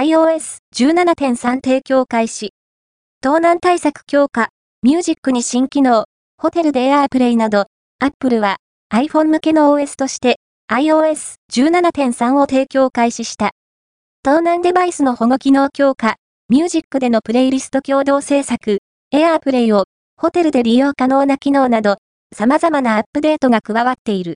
iOS17.3 提供開始。盗難対策強化、ミュージックに新機能、ホテルで AirPlay など、Apple は iPhone 向けの OS として iOS17.3 を提供開始した。盗難デバイスの保護機能強化、ミュージックでのプレイリスト共同制作、AirPlay をホテルで利用可能な機能など、様々なアップデートが加わっている。